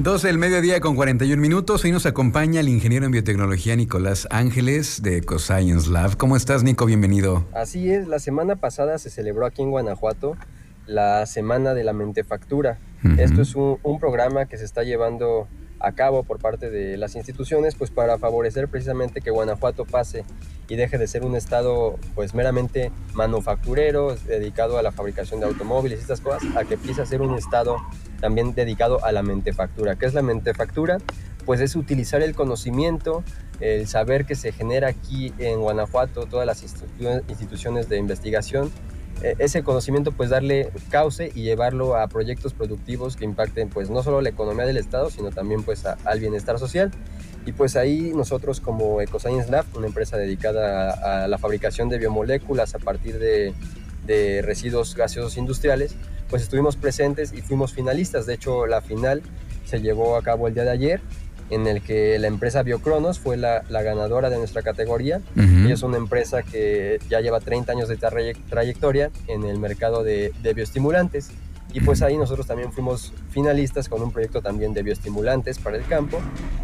12 del mediodía con 41 minutos. Hoy nos acompaña el ingeniero en biotecnología Nicolás Ángeles de EcoScience Lab. ¿Cómo estás, Nico? Bienvenido. Así es, la semana pasada se celebró aquí en Guanajuato la Semana de la Mentefactura. Esto es un, un, programa que se está llevando a cabo por parte de las instituciones pues para favorecer precisamente que Guanajuato pase y deje de ser un estado pues meramente manufacturero dedicado a la fabricación de automóviles y estas cosas a que empiece a ser un estado también dedicado a la mentefactura. ¿Qué es la mentefactura? Pues es utilizar el conocimiento, el saber que se genera aquí en Guanajuato, todas las instituciones de investigación, e, ese conocimiento pues darle cauce y llevarlo a proyectos productivos que impacten pues no solo la economía del estado sino también pues al bienestar social y pues ahí nosotros como EcoScience Lab una empresa dedicada a, a la fabricación de biomoléculas a partir de, de residuos gaseosos industriales pues estuvimos presentes y fuimos finalistas. De hecho, la final se llevó a cabo el día de ayer, en el que la empresa Biocronos fue la, ganadora de nuestra categoría. y es una empresa que ya lleva 30 años de trayectoria en el mercado de, de bioestimulantes. Y pues ahí nosotros también fuimos finalistas con un proyecto también de bioestimulantes para el campo,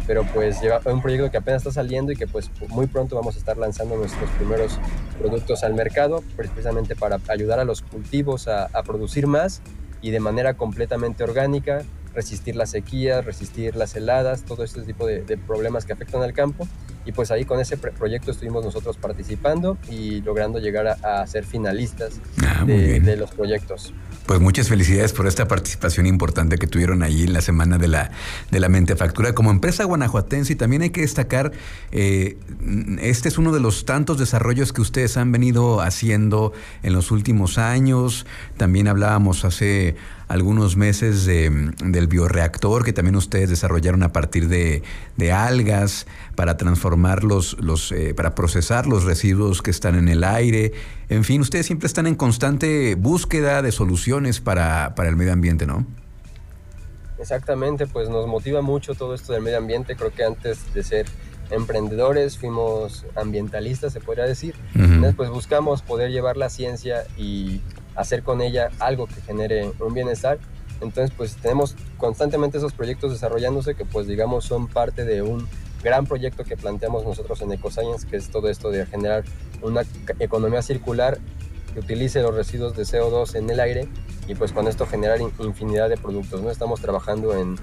pero pues lleva un proyecto que apenas está saliendo y que pues muy pronto vamos a estar lanzando nuestros primeros productos al mercado, precisamente para ayudar a los cultivos a, producir más y de manera completamente orgánica, resistir las sequías, resistir las heladas, todo este tipo de, problemas que afectan al campo. Y pues ahí con ese proyecto estuvimos nosotros participando y logrando llegar a, ser finalistas ah, de, los proyectos. Pues muchas felicidades por esta participación importante que tuvieron ahí en la semana de la, de la Mentefactura. Como empresa guanajuatense, y también hay que destacar, eh, este es uno de los tantos desarrollos que ustedes han venido haciendo en los últimos años. También hablábamos hace algunos meses del bioreactor que también ustedes desarrollaron a partir de, algas para transformar los, los eh, para procesar los residuos que están en el aire. En fin, ustedes siempre están en constante búsqueda de soluciones para, para el medio ambiente, ¿no? Exactamente, pues nos motiva mucho todo esto del medio ambiente. Creo que antes de ser emprendedores fuimos ambientalistas, se podría decir. Entonces, pues buscamos poder llevar la ciencia y hacer con ella algo que genere un bienestar. Entonces, pues tenemos constantemente esos proyectos desarrollándose que, pues digamos, son parte de un gran proyecto que planteamos nosotros en EcoScience, que es todo esto de generar una economía circular que utilice los residuos de CO2 en el aire y pues con esto generar infinidad de productos. ¿no? Estamos trabajando en,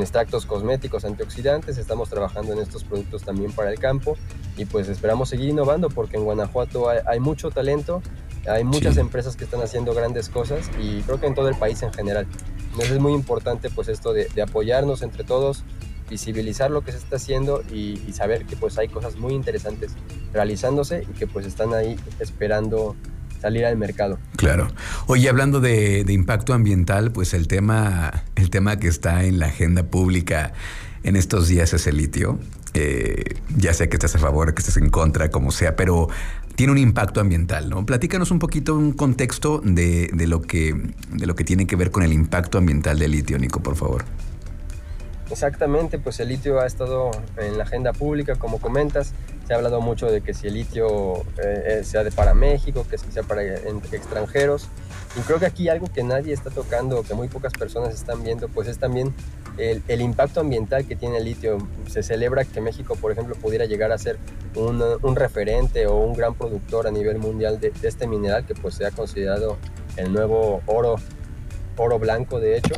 extractos cosméticos antioxidantes, estamos trabajando en estos productos también para el campo y pues esperamos seguir innovando porque en Guanajuato hay mucho talento, hay muchas empresas que están haciendo grandes cosas y creo que en todo el país en general. Entonces es muy importante pues esto de, apoyarnos entre todos, visibilizar lo que se está haciendo y, saber que pues hay cosas muy interesantes realizándose y que pues están ahí esperando salir al mercado. Claro. Oye, hablando de, impacto ambiental, pues el tema, el tema que está en la agenda pública en estos días es el litio. Eh, ya sé que estás a favor, que estés en contra, como sea, pero tiene un impacto ambiental, ¿no? Platícanos un poquito un contexto de, lo que, de lo que tiene que ver con el impacto ambiental del litio, Nico, por favor. Exactamente, pues el litio ha estado en la agenda pública, como comentas. Se ha hablado mucho de que si el litio eh, eh, sea de para México, que sea para extranjeros. Y creo que aquí algo que nadie está tocando, que muy pocas personas están viendo, pues es también el, impacto ambiental que tiene el litio. Se celebra que México, por ejemplo, pudiera llegar a ser un, referente o un gran productor a nivel mundial de, este mineral que pues se considerado el nuevo oro, oro blanco de hecho.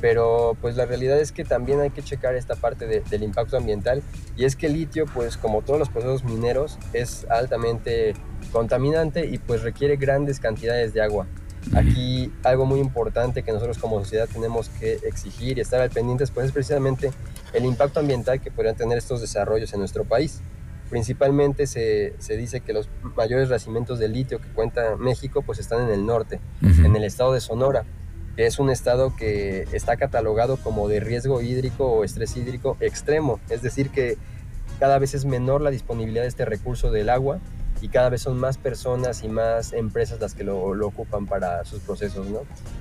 Pero pues la realidad es que también hay que checar esta parte del impacto ambiental y es que el litio pues como todos los procesos mineros es altamente contaminante y pues requiere grandes cantidades de agua. Aquí algo muy importante que nosotros como sociedad tenemos que exigir y estar al pendientes pues es precisamente el impacto ambiental que podrían tener estos desarrollos en nuestro país. Principalmente se, se dice que los mayores racimientos de litio que cuenta México pues están en el norte, en el estado de Sonora, que es un estado que está catalogado como de riesgo hídrico o estrés hídrico extremo, es decir que cada vez es menor la disponibilidad de este recurso del agua y cada vez son más personas y más empresas las que lo, ocupan para sus procesos, ¿no?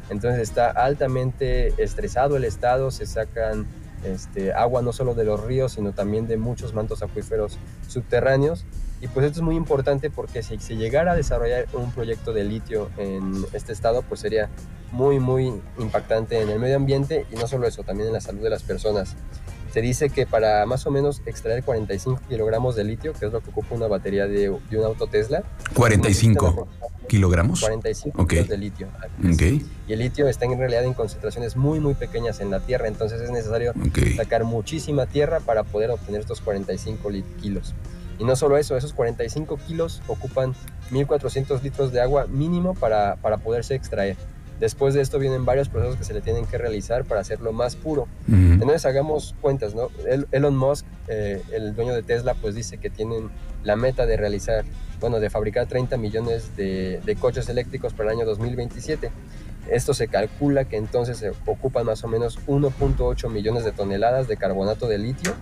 Entonces está altamente estresado el estado, se sacan este, agua no solo de los ríos, sino también de muchos mantos acuíferos subterráneos. Y pues esto es muy importante porque si se llegara a desarrollar un proyecto de litio en este estado, pues sería muy, muy impactante en el medio ambiente y no solo eso, también en la salud de las personas. Se dice que para más o menos extraer 45 kilogramos de litio, que es lo que ocupa una batería de, un auto Tesla. 45 kilogramos. 45 kilos de litio. Okay. Y el litio está en realidad en concentraciones muy, muy pequeñas en la Tierra, entonces es necesario sacar muchísima tierra para poder obtener estos 45 kilos. Y no solo eso, esos 45 kilos ocupan 1.400 litros de agua mínimo para, para poderse extraer. Después de esto vienen varios procesos que se le tienen que realizar para hacerlo más puro. Entonces hagamos cuentas, ¿no? Elon Musk, eh, el dueño de Tesla, pues dice que tienen la meta de realizar, bueno, de fabricar 30 millones de, de coches eléctricos para el año 2027. Esto se calcula que entonces se ocupan más o menos 1.8 millones de toneladas de carbonato de litio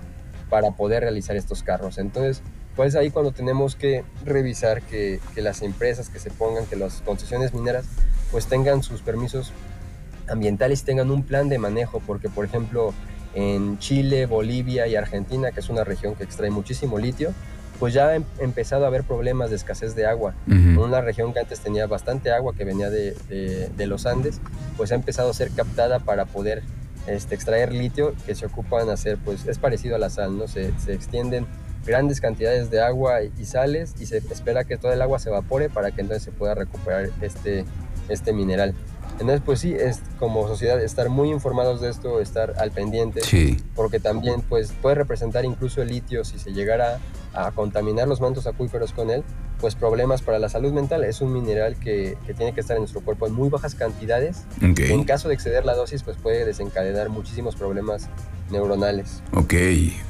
para poder realizar estos carros. Entonces, pues ahí cuando tenemos que revisar que, que las empresas que se pongan, que las concesiones mineras pues tengan sus permisos ambientales y tengan un plan de manejo, porque por ejemplo en Chile, Bolivia y Argentina, que es una región que extrae muchísimo litio, pues ya ha em, empezado a haber problemas de escasez de agua. Una región que antes tenía bastante agua, que venía de, de, los Andes, pues ha empezado a ser captada para poder este, extraer litio, que se ocupan hacer, pues es parecido a la sal, ¿no? Se, se extienden grandes cantidades de agua y sales y se espera que toda el agua se evapore para que entonces se pueda recuperar este, este mineral. Entonces, pues sí, es como sociedad estar muy informados de esto, estar al pendiente, porque también pues puede representar incluso el litio si se llegara a contaminar los mantos acuíferos con él, pues problemas para la salud mental. Es un mineral que, tiene que estar en nuestro cuerpo en muy bajas cantidades. En caso de exceder la dosis, pues puede desencadenar muchísimos problemas neuronales. Ok,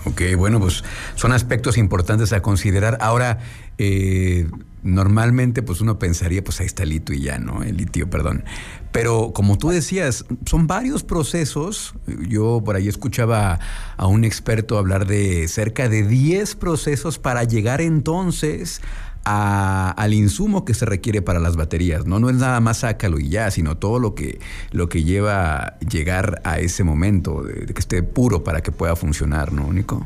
ok, bueno, pues son aspectos importantes a considerar. Ahora, eh, normalmente pues uno pensaría, pues ahí está el litio y ya, ¿no? El litio, perdón. Pero como tú decías, son varios procesos. Yo por ahí escuchaba a un experto hablar de cerca de 10 procesos para llegar entonces al insumo que se requiere para las baterías, ¿no? No es nada más sácalo y ya, sino todo lo que, lo que lleva llegar a ese momento, de, de que esté puro para que pueda funcionar, ¿no, Nico?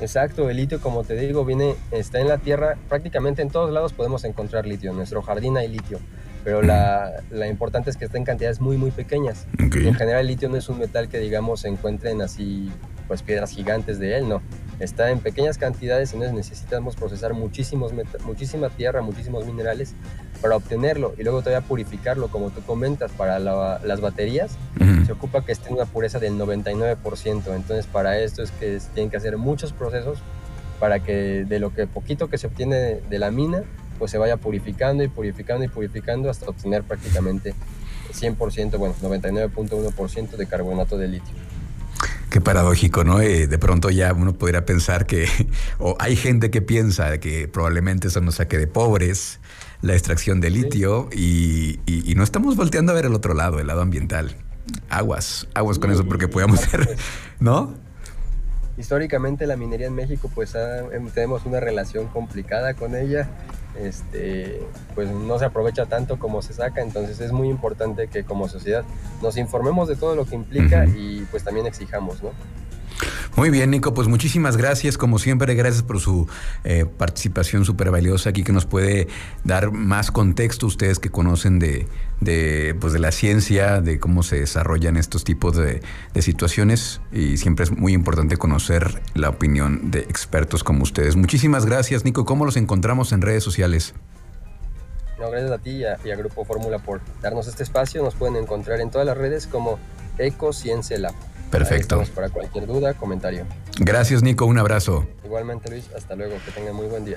Exacto, el litio, como te digo, viene, está en la tierra, prácticamente en todos lados podemos encontrar litio, en nuestro jardín hay litio, pero la, la importante es que está en cantidades muy, muy pequeñas. En general el litio no es un metal que, digamos, se encuentren así, pues piedras gigantes de él, no está en pequeñas cantidades, entonces necesitamos procesar muchísimos, muchísima tierra, muchísimos minerales para obtenerlo y luego todavía purificarlo, como tú comentas, para las baterías. Se ocupa que esté en una pureza del 99%, entonces para esto es que tienen que hacer muchos procesos para que de lo que poquito que se obtiene de la mina, pues se vaya purificando y purificando y purificando hasta obtener prácticamente 100%, bueno, 99.1% de carbonato de litio. Qué paradójico, ¿no? Eh, de pronto ya uno podría pensar que, o hay gente que piensa que probablemente eso nos saque de pobres, la extracción de litio, y, no estamos volteando a ver el otro lado, el lado ambiental. Aguas, aguas con eso, porque podemos ser, ¿no? Históricamente la minería en México, pues em, tenemos una relación complicada con ella este, pues no se aprovecha tanto como se saca, entonces es muy importante que como sociedad nos informemos de todo lo que implica y pues también exijamos, ¿no? Muy bien, Nico, pues muchísimas gracias, como siempre, gracias por su eh, participación súper valiosa aquí que nos puede dar más contexto ustedes que conocen de, pues de la ciencia, de cómo se desarrollan estos tipos de, situaciones y siempre es muy importante conocer la opinión de expertos como ustedes. Muchísimas gracias, Nico. ¿Cómo los encontramos en redes sociales? No, gracias a ti y a, Grupo Fórmula por darnos este espacio. Nos pueden encontrar en todas las redes como Ecociencia Lab. Perfecto. para cualquier duda, comentario. Gracias, Nico. Un abrazo. Igualmente, Luis. Hasta luego. Que tengan muy buen día.